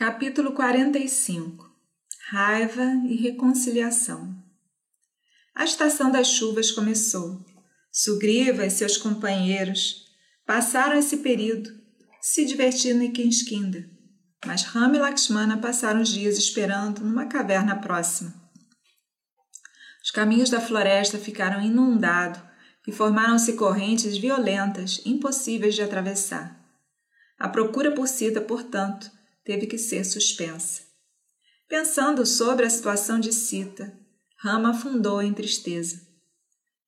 Capítulo 45 Raiva e reconciliação A estação das chuvas começou. Sugriva e seus companheiros passaram esse período se divertindo em Kinskinda, mas Rama e Lakshmana passaram os dias esperando numa caverna próxima. Os caminhos da floresta ficaram inundados e formaram-se correntes violentas, impossíveis de atravessar. A procura por Sita, portanto, teve que ser suspensa. Pensando sobre a situação de Sita, Rama afundou em tristeza.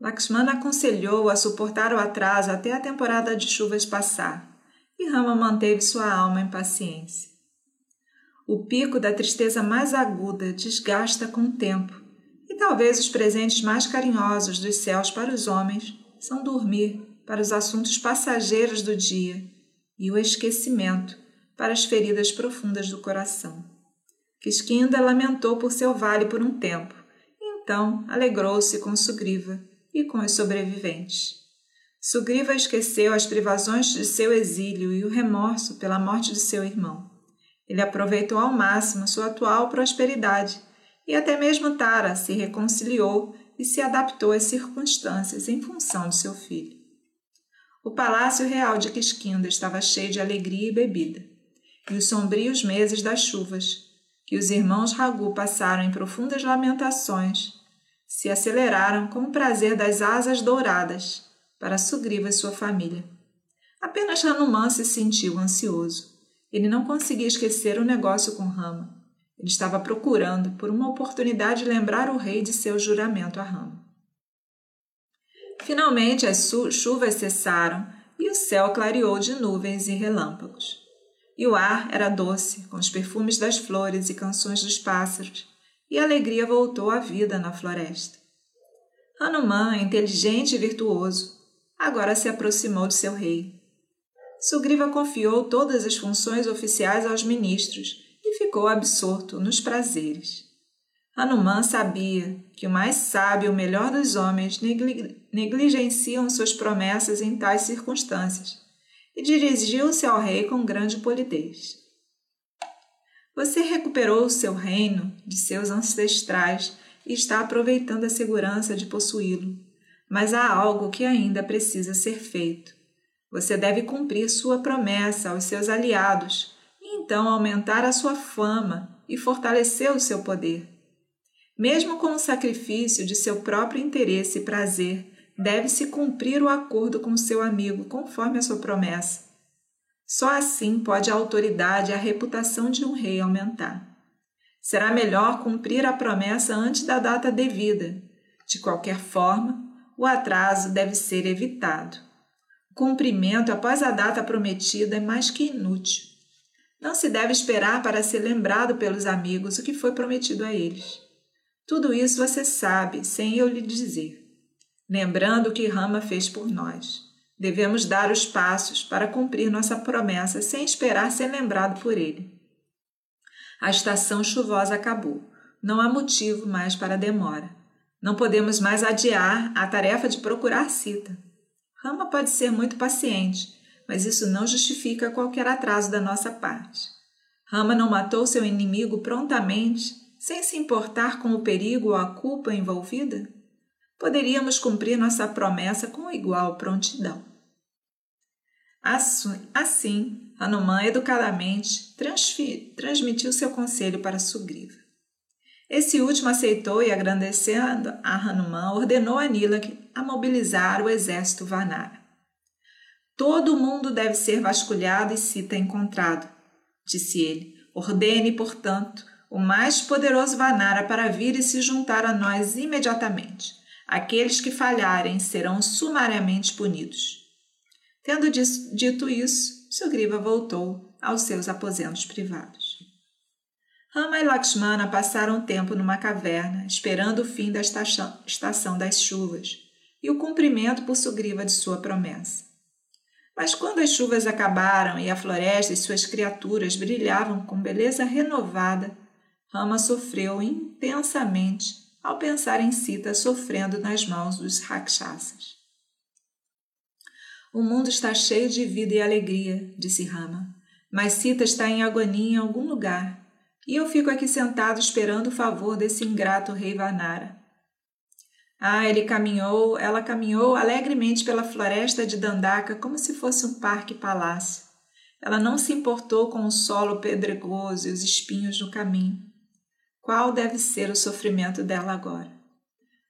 Lakshmana aconselhou a suportar o atraso até a temporada de chuvas passar, e Rama manteve sua alma em paciência. O pico da tristeza mais aguda desgasta com o tempo, e talvez os presentes mais carinhosos dos céus para os homens são dormir para os assuntos passageiros do dia e o esquecimento para as feridas profundas do coração. Quisquinda lamentou por seu vale por um tempo, e então alegrou-se com Sugriva e com os sobreviventes. Sugriva esqueceu as privações de seu exílio e o remorso pela morte de seu irmão. Ele aproveitou ao máximo sua atual prosperidade e até mesmo Tara se reconciliou e se adaptou às circunstâncias em função de seu filho. O palácio real de Quisquinda estava cheio de alegria e bebida e os sombrios meses das chuvas, que os irmãos Ragu passaram em profundas lamentações, se aceleraram com o prazer das asas douradas para Sugriva e sua família. Apenas Hanuman se sentiu ansioso. Ele não conseguia esquecer o negócio com Rama. Ele estava procurando por uma oportunidade de lembrar o rei de seu juramento a Rama. Finalmente as chuvas cessaram e o céu clareou de nuvens e relâmpagos e o ar era doce, com os perfumes das flores e canções dos pássaros, e a alegria voltou à vida na floresta. Hanuman, inteligente e virtuoso, agora se aproximou de seu rei. Sugriva confiou todas as funções oficiais aos ministros e ficou absorto nos prazeres. Hanuman sabia que o mais sábio e o melhor dos homens negligenciam suas promessas em tais circunstâncias e dirigiu-se ao rei com grande polidez. Você recuperou o seu reino de seus ancestrais e está aproveitando a segurança de possuí-lo, mas há algo que ainda precisa ser feito. Você deve cumprir sua promessa aos seus aliados e então aumentar a sua fama e fortalecer o seu poder. Mesmo com o sacrifício de seu próprio interesse e prazer, deve-se cumprir o acordo com seu amigo conforme a sua promessa. Só assim pode a autoridade e a reputação de um rei aumentar. Será melhor cumprir a promessa antes da data devida. De qualquer forma, o atraso deve ser evitado. O cumprimento após a data prometida é mais que inútil. Não se deve esperar para ser lembrado pelos amigos o que foi prometido a eles. Tudo isso você sabe, sem eu lhe dizer lembrando o que Rama fez por nós. Devemos dar os passos para cumprir nossa promessa sem esperar ser lembrado por ele. A estação chuvosa acabou. Não há motivo mais para demora. Não podemos mais adiar a tarefa de procurar Sita. Rama pode ser muito paciente, mas isso não justifica qualquer atraso da nossa parte. Rama não matou seu inimigo prontamente, sem se importar com o perigo ou a culpa envolvida? Poderíamos cumprir nossa promessa com igual prontidão. Assim, Hanuman educadamente transmitiu seu conselho para Sugriva. Esse último aceitou e, agradecendo a Hanuman, ordenou a Nilak a mobilizar o exército Vanara. Todo mundo deve ser vasculhado e Sita encontrado, disse ele. Ordene, portanto, o mais poderoso Vanara para vir e se juntar a nós imediatamente. Aqueles que falharem serão sumariamente punidos. Tendo dito isso, Sugriva voltou aos seus aposentos privados. Rama e Lakshmana passaram tempo numa caverna, esperando o fim da estação das chuvas e o cumprimento por Sugriva de sua promessa. Mas quando as chuvas acabaram e a floresta e suas criaturas brilhavam com beleza renovada, Rama sofreu intensamente ao pensar em Sita sofrendo nas mãos dos rakshasas. O mundo está cheio de vida e alegria, disse Rama. Mas Sita está em agonia em algum lugar, e eu fico aqui sentado esperando o favor desse ingrato rei Vanara. Ah, ele caminhou, ela caminhou alegremente pela floresta de Dandaka como se fosse um parque-palácio. Ela não se importou com o solo pedregoso e os espinhos no caminho. Qual deve ser o sofrimento dela agora?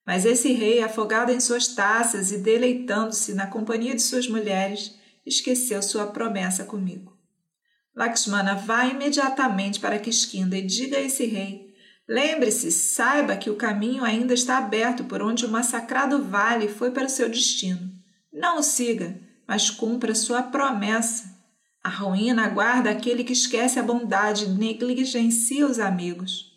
Mas esse rei, afogado em suas taças e deleitando-se na companhia de suas mulheres, esqueceu sua promessa comigo. Lakshmana, vá imediatamente para Kiskinda e diga a esse rei: Lembre-se, saiba que o caminho ainda está aberto por onde o massacrado vale foi para o seu destino. Não o siga, mas cumpra sua promessa. A ruína aguarda aquele que esquece a bondade e negligencia os amigos.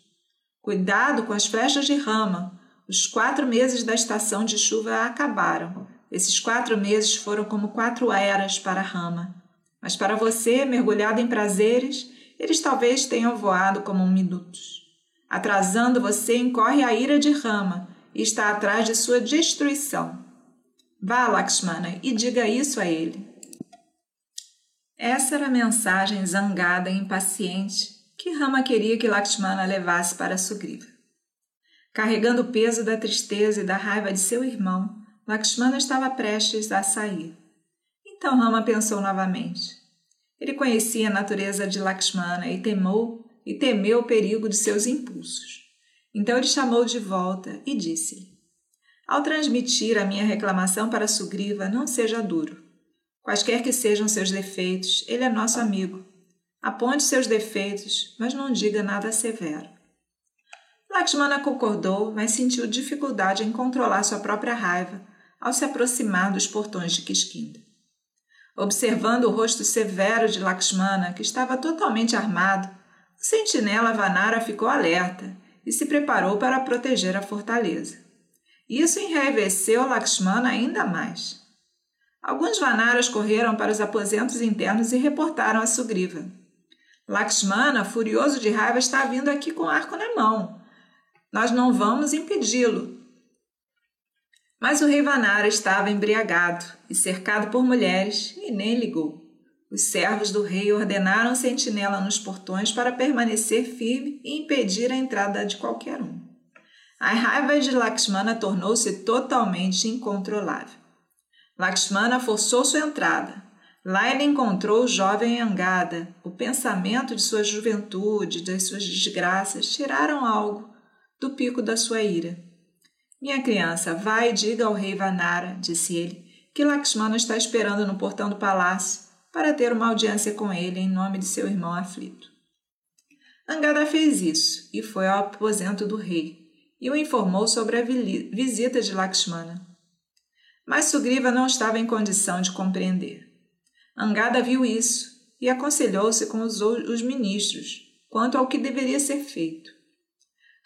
Cuidado com as flechas de rama. Os quatro meses da estação de chuva acabaram. Esses quatro meses foram como quatro eras para Rama. Mas para você, mergulhado em prazeres, eles talvez tenham voado como minutos. Atrasando você, incorre a ira de Rama e está atrás de sua destruição. Vá, Lakshmana, e diga isso a ele. Essa era a mensagem zangada e impaciente que Rama queria que Lakshmana levasse para Sugriva. Carregando o peso da tristeza e da raiva de seu irmão, Lakshmana estava prestes a sair. Então Rama pensou novamente. Ele conhecia a natureza de Lakshmana e temou e temeu o perigo de seus impulsos. Então ele chamou de volta e disse-lhe: Ao transmitir a minha reclamação para Sugriva, não seja duro. Quaisquer que sejam seus defeitos, ele é nosso amigo. Aponte seus defeitos, mas não diga nada severo. Lakshmana concordou, mas sentiu dificuldade em controlar sua própria raiva ao se aproximar dos portões de Kiskinda. Observando o rosto severo de Lakshmana, que estava totalmente armado, o sentinela Vanara ficou alerta e se preparou para proteger a fortaleza. Isso enraiveceu Lakshmana ainda mais. Alguns Vanaras correram para os aposentos internos e reportaram a Sugriva. Lakshmana, furioso de raiva, está vindo aqui com arco na mão. Nós não vamos impedi-lo. Mas o rei Vanara estava embriagado e cercado por mulheres e nem ligou. Os servos do rei ordenaram sentinela nos portões para permanecer firme e impedir a entrada de qualquer um. A raiva de Lakshmana tornou-se totalmente incontrolável. Lakshmana forçou sua entrada. Lá ele encontrou o jovem Angada. O pensamento de sua juventude, das suas desgraças, tiraram algo do pico da sua ira. Minha criança, vai e diga ao rei Vanara, disse ele, que Lakshmana está esperando no portão do palácio para ter uma audiência com ele em nome de seu irmão aflito. Angada fez isso e foi ao aposento do rei e o informou sobre a visita de Lakshmana. Mas Sugriva não estava em condição de compreender. Angada viu isso e aconselhou-se com os, os ministros quanto ao que deveria ser feito.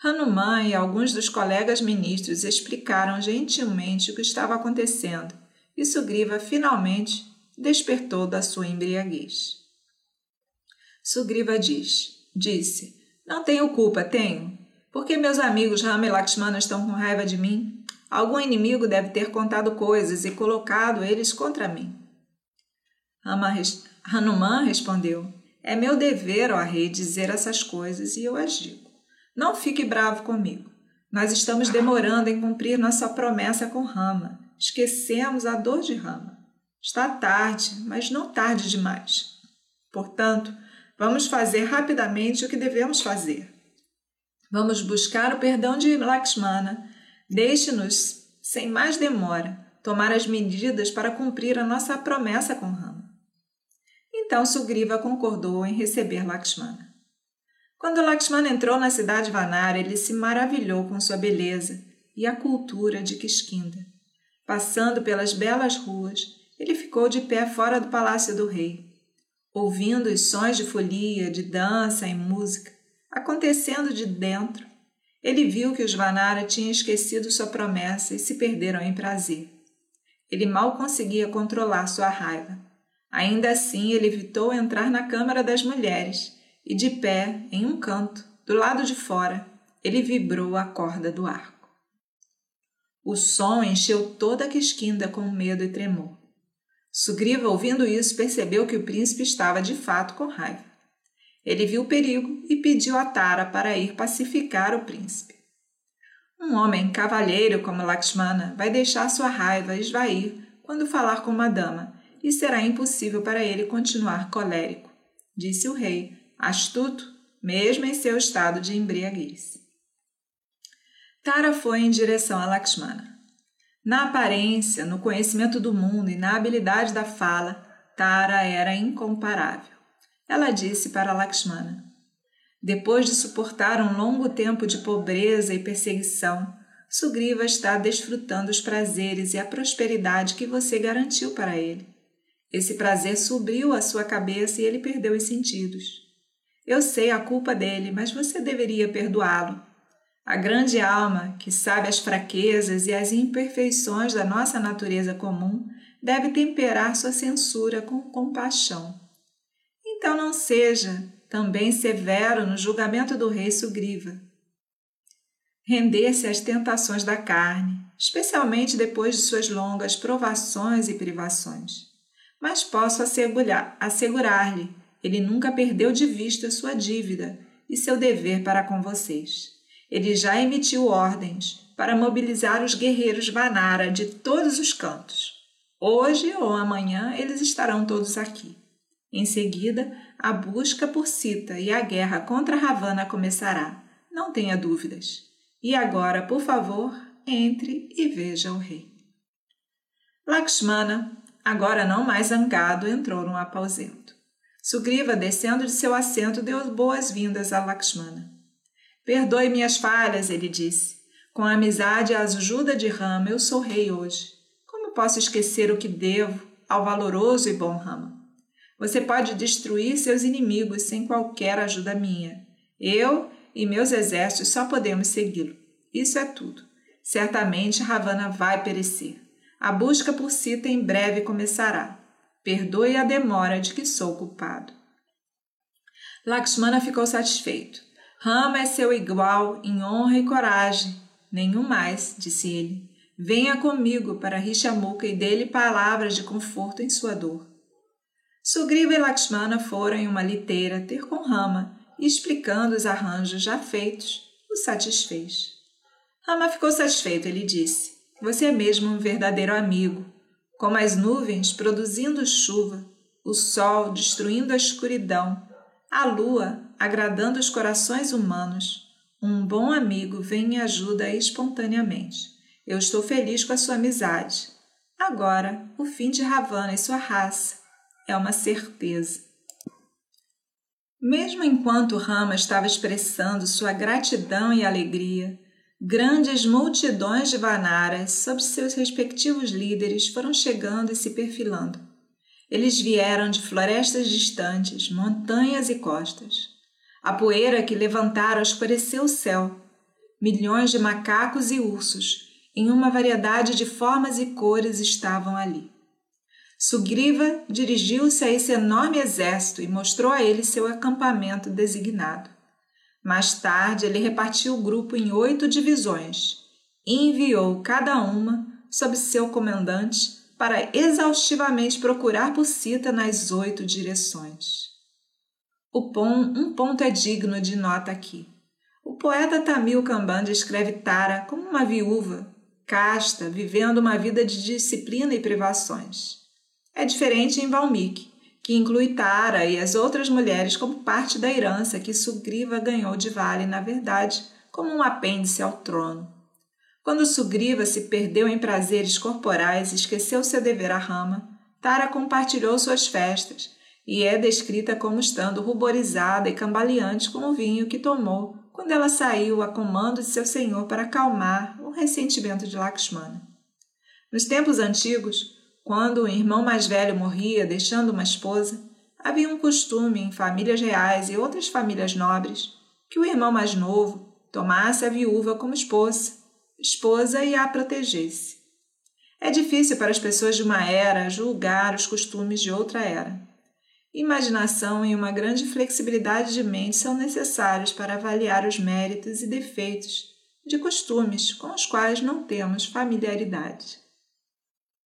Hanuman e alguns dos colegas ministros explicaram gentilmente o que estava acontecendo e Sugriva finalmente despertou da sua embriaguez. Sugriva diz, disse, não tenho culpa, tenho. Porque meus amigos Rama e Lakshmana estão com raiva de mim? Algum inimigo deve ter contado coisas e colocado eles contra mim. Hanuman respondeu: É meu dever, ó rei, dizer essas coisas e eu as digo. Não fique bravo comigo. Nós estamos demorando em cumprir nossa promessa com Rama. Esquecemos a dor de Rama. Está tarde, mas não tarde demais. Portanto, vamos fazer rapidamente o que devemos fazer. Vamos buscar o perdão de Lakshmana Deixe-nos, sem mais demora, tomar as medidas para cumprir a nossa promessa com Rama. Então Sugriva concordou em receber Lakshmana. Quando Lakshmana entrou na cidade de Vanara, ele se maravilhou com sua beleza e a cultura de Kiskinda. Passando pelas belas ruas, ele ficou de pé fora do palácio do rei, ouvindo os sons de folia, de dança e música acontecendo de dentro ele viu que os Vanara tinham esquecido sua promessa e se perderam em prazer. Ele mal conseguia controlar sua raiva. Ainda assim, ele evitou entrar na Câmara das Mulheres e, de pé, em um canto, do lado de fora, ele vibrou a corda do arco. O som encheu toda a quisquinda com medo e tremor. Sugriva, ouvindo isso, percebeu que o príncipe estava de fato com raiva. Ele viu o perigo e pediu a Tara para ir pacificar o príncipe. Um homem cavalheiro como Lakshmana vai deixar sua raiva esvair quando falar com uma dama, e será impossível para ele continuar colérico, disse o rei, astuto, mesmo em seu estado de embriaguez. Tara foi em direção a Lakshmana. Na aparência, no conhecimento do mundo e na habilidade da fala, Tara era incomparável. Ela disse para Lakshmana: Depois de suportar um longo tempo de pobreza e perseguição, Sugriva está desfrutando os prazeres e a prosperidade que você garantiu para ele. Esse prazer subiu a sua cabeça e ele perdeu os sentidos. Eu sei a culpa dele, mas você deveria perdoá-lo. A grande alma, que sabe as fraquezas e as imperfeições da nossa natureza comum, deve temperar sua censura com compaixão. Então não seja também severo no julgamento do rei Sugriva. Render-se às tentações da carne, especialmente depois de suas longas provações e privações. Mas posso assegurar-lhe, ele nunca perdeu de vista sua dívida e seu dever para com vocês. Ele já emitiu ordens para mobilizar os guerreiros Vanara de todos os cantos. Hoje ou amanhã eles estarão todos aqui. Em seguida, a busca por Sita e a guerra contra Ravana começará. Não tenha dúvidas. E agora, por favor, entre e veja o rei. Lakshmana, agora não mais zangado, entrou no aposento. Sugriva, descendo de seu assento, deu boas-vindas a Lakshmana. Perdoe minhas falhas, ele disse. Com a amizade e a ajuda de Rama, eu sou rei hoje. Como posso esquecer o que devo ao valoroso e bom Rama? Você pode destruir seus inimigos sem qualquer ajuda minha. Eu e meus exércitos só podemos segui-lo. Isso é tudo. Certamente Ravana vai perecer. A busca por Sita em breve começará. Perdoe a demora de que sou culpado. Lakshmana ficou satisfeito. Rama é seu igual em honra e coragem. Nenhum mais, disse ele. Venha comigo para Rishamuka e dê-lhe palavras de conforto em sua dor. Sugriva e Lakshmana foram em uma liteira ter com Rama e, explicando os arranjos já feitos, o satisfez. Rama ficou satisfeito e lhe disse: Você é mesmo um verdadeiro amigo. Como as nuvens produzindo chuva, o sol destruindo a escuridão, a lua agradando os corações humanos, um bom amigo vem e ajuda espontaneamente. Eu estou feliz com a sua amizade. Agora, o fim de Ravana e sua raça é uma certeza. Mesmo enquanto Rama estava expressando sua gratidão e alegria, grandes multidões de Vanaras, sob seus respectivos líderes, foram chegando e se perfilando. Eles vieram de florestas distantes, montanhas e costas. A poeira que levantaram escureceu o céu. Milhões de macacos e ursos, em uma variedade de formas e cores, estavam ali. Sugriva dirigiu-se a esse enorme exército e mostrou a ele seu acampamento designado. Mais tarde, ele repartiu o grupo em oito divisões e enviou cada uma, sob seu comandante, para exaustivamente procurar por Cita nas oito direções. Pon, um ponto é digno de nota aqui. O poeta Tamil Kambanda escreve Tara como uma viúva, casta, vivendo uma vida de disciplina e privações. É diferente em Valmiki, que inclui Tara e as outras mulheres como parte da herança que Sugriva ganhou de Vale, na verdade, como um apêndice ao trono. Quando Sugriva se perdeu em prazeres corporais e esqueceu seu dever à rama, Tara compartilhou suas festas e é descrita como estando ruborizada e cambaleante com o vinho que tomou quando ela saiu a comando de seu senhor para acalmar o ressentimento de Lakshmana. Nos tempos antigos, quando o irmão mais velho morria deixando uma esposa, havia um costume em famílias reais e outras famílias nobres que o irmão mais novo tomasse a viúva como esposa, esposa e a protegesse. É difícil para as pessoas de uma era julgar os costumes de outra era. Imaginação e uma grande flexibilidade de mente são necessários para avaliar os méritos e defeitos de costumes com os quais não temos familiaridade.